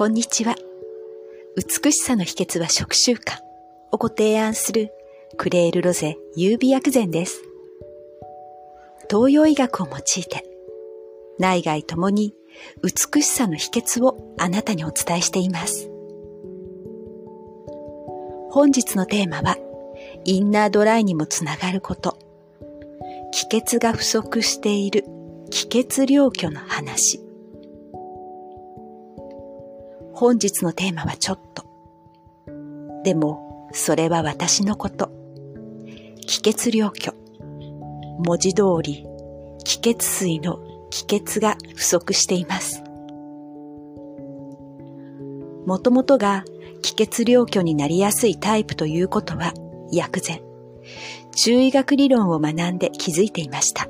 こんにちは。美しさの秘訣は食習慣をご提案するクレールロゼ優美薬膳です。東洋医学を用いて内外ともに美しさの秘訣をあなたにお伝えしています。本日のテーマはインナードライにもつながること。気血が不足している気血良居の話。本日のテーマはちょっと。でも、それは私のこと。気血良居。文字通り、気血水の気血が不足しています。もともとが気血良居になりやすいタイプということは薬膳。中医学理論を学んで気づいていました。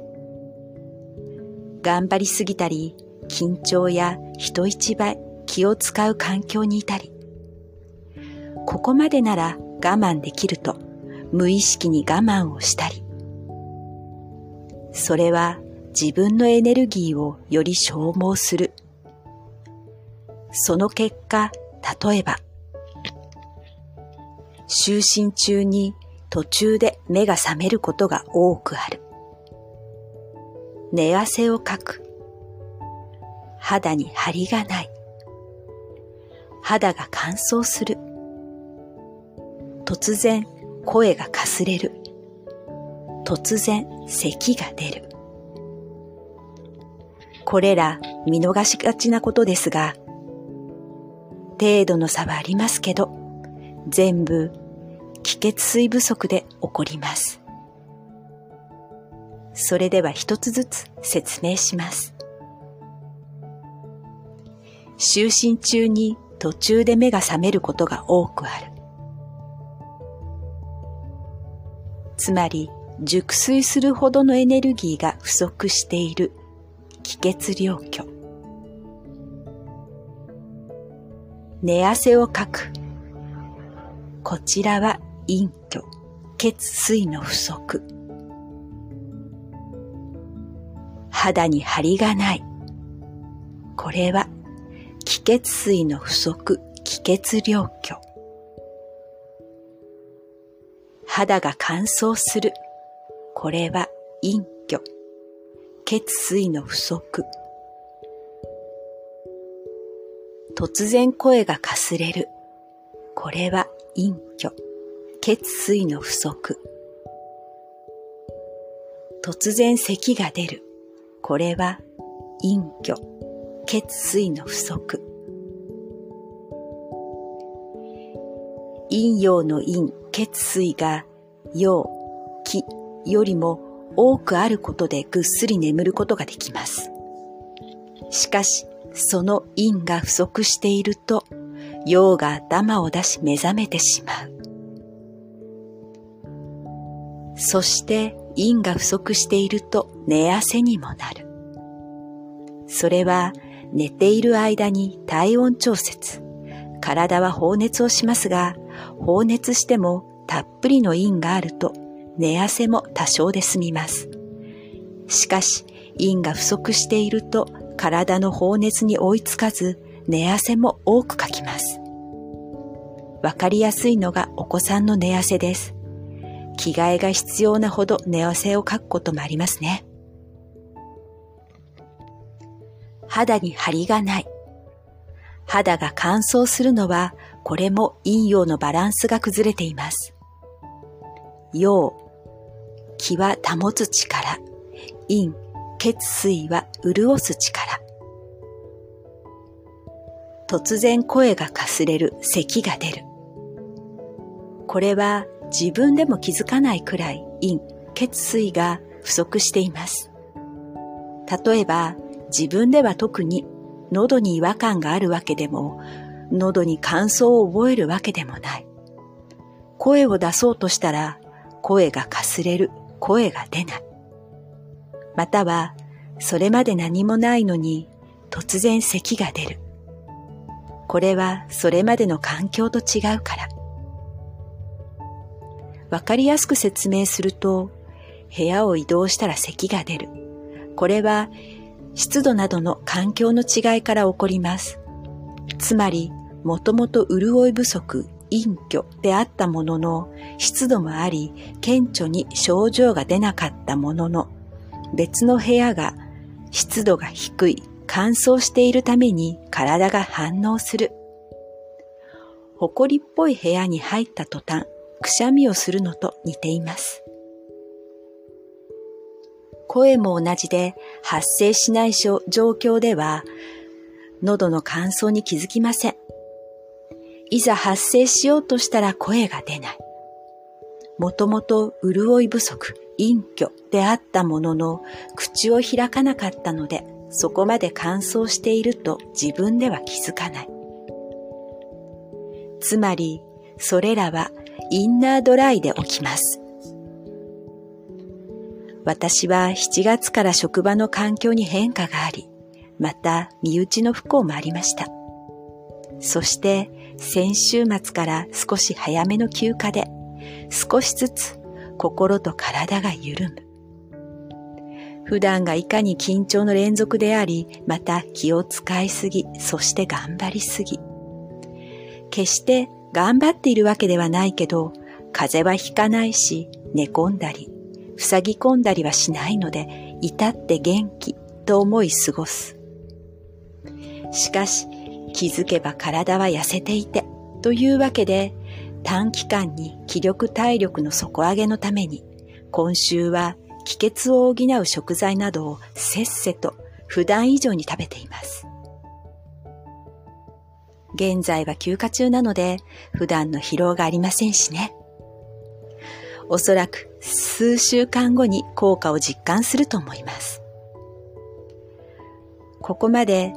頑張りすぎたり、緊張や人一倍気を使う環境にいたり、ここまでなら我慢できると無意識に我慢をしたり、それは自分のエネルギーをより消耗する。その結果、例えば、就寝中に途中で目が覚めることが多くある。寝汗をかく。肌に張りがない。肌が乾燥する。突然声がかすれる。突然咳が出る。これら見逃しがちなことですが、程度の差はありますけど、全部気血水不足で起こります。それでは一つずつ説明します。就寝中に途中で目が覚めることが多くある。つまり、熟睡するほどのエネルギーが不足している気血量虚。寝汗をかく。こちらは陰虚、血水の不足。肌に張りがない。これは血水の不足、気血量虚。肌が乾燥する。これは陰虚。血水の不足。突然声がかすれる。これは陰虚。血水の不足。突然咳が出る。これは陰虚。血水の不足。陰陽の陰、血水が陽、気よりも多くあることでぐっすり眠ることができます。しかし、その陰が不足していると、陽が頭を出し目覚めてしまう。そして陰が不足していると寝汗にもなる。それは寝ている間に体温調節。体は放熱をしますが、放熱してもたっぷりの陰があると寝汗も多少で済みます。しかし、陰が不足していると体の放熱に追いつかず、寝汗も多くかきます。わかりやすいのがお子さんの寝汗です。着替えが必要なほど寝汗をかくこともありますね。肌に張りがない。肌が乾燥するのは、これも陰陽のバランスが崩れています。陽、気は保つ力。陰、血水は潤す力。突然声がかすれる、咳が出る。これは自分でも気づかないくらい陰、血水が不足しています。例えば、自分では特に喉に違和感があるわけでも、喉に乾燥を覚えるわけでもない。声を出そうとしたら、声がかすれる、声が出ない。または、それまで何もないのに、突然咳が出る。これはそれまでの環境と違うから。わかりやすく説明すると、部屋を移動したら咳が出る。これは湿度などの環境の違いから起こります。つまり、もともと潤い不足、隠居であったものの、湿度もあり、顕著に症状が出なかったものの、別の部屋が湿度が低い、乾燥しているために体が反応する。埃っぽい部屋に入った途端、くしゃみをするのと似ています。声も同じで発生しない状況では、喉の乾燥に気づきません。いざ発生しようとしたら声が出ない。もともと潤い不足、隠居であったものの、口を開かなかったので、そこまで乾燥していると自分では気づかない。つまり、それらはインナードライで起きます。私は7月から職場の環境に変化があり、また身内の不幸もありました。そして先週末から少し早めの休暇で少しずつ心と体が緩む。普段がいかに緊張の連続であり、また気を使いすぎ、そして頑張りすぎ。決して頑張っているわけではないけど、風邪はひかないし、寝込んだり、塞ぎ込んだりはしないので、至って元気と思い過ごす。しかし、気づけば体は痩せていて、というわけで、短期間に気力体力の底上げのために、今週は気血を補う食材などをせっせと普段以上に食べています。現在は休暇中なので普段の疲労がありませんしね。おそらく数週間後に効果を実感すると思います。ここまで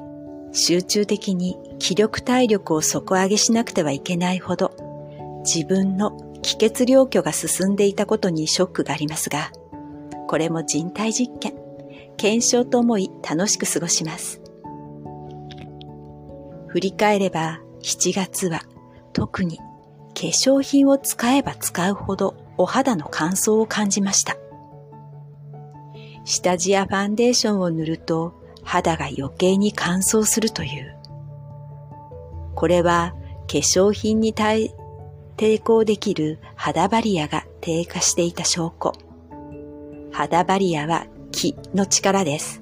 集中的に気力体力を底上げしなくてはいけないほど自分の気血量虚が進んでいたことにショックがありますが、これも人体実験、検証と思い楽しく過ごします。振り返れば7月は特に化粧品を使えば使うほどお肌の乾燥を感じました。下地やファンデーションを塗ると肌が余計に乾燥するという。これは化粧品に対抵抗できる肌バリアが低下していた証拠。肌バリアは気の力です。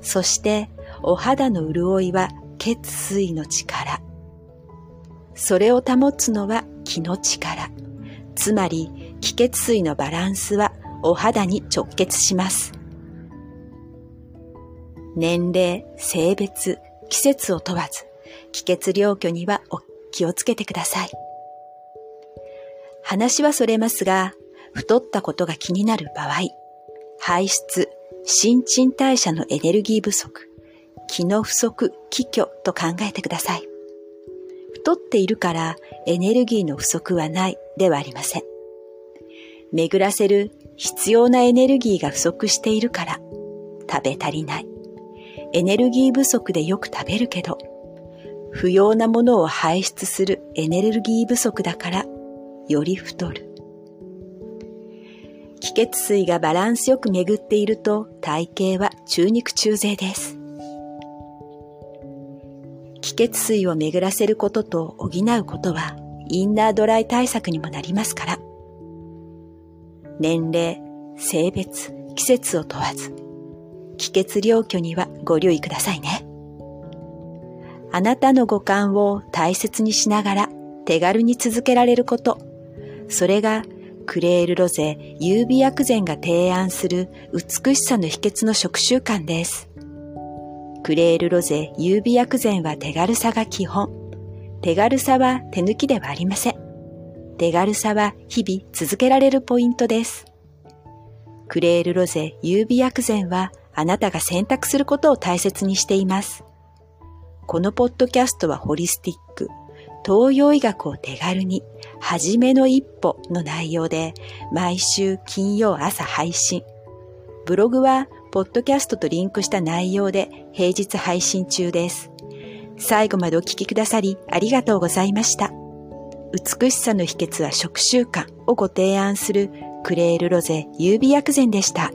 そしてお肌の潤いは血水の力。それを保つのは気の力。つまり気血水のバランスはお肌に直結します。年齢、性別、季節を問わず、気血量虚にはお気をつけてください。話はそれますが、太ったことが気になる場合、排出、新陳代謝のエネルギー不足、気の不足、気虚と考えてください。太っているからエネルギーの不足はないではありません。巡らせる必要なエネルギーが不足しているから食べ足りない。エネルギー不足でよく食べるけど、不要なものを排出するエネルギー不足だからより太る。気血水がバランスよく巡っていると体型は中肉中背です。気血水を巡らせることと補うことはインナードライ対策にもなりますから。年齢、性別、季節を問わず、気血量虚にはご留意くださいね。あなたの五感を大切にしながら手軽に続けられることそれがクレールロゼ優美薬膳が提案する美しさの秘訣の食習慣です。クレールロゼ優美薬膳は手軽さが基本。手軽さは手抜きではありません。手軽さは日々続けられるポイントです。クレールロゼ優美薬膳はあなたが選択することを大切にしています。このポッドキャストはホリスティック、東洋医学を手軽に、はじめの一歩の内容で、毎週金曜朝配信。ブログは、ポッドキャストとリンクした内容で平日配信中です。最後までお聞きくださりありがとうございました。美しさの秘訣は食習慣をご提案するクレールロゼ優美薬膳でした。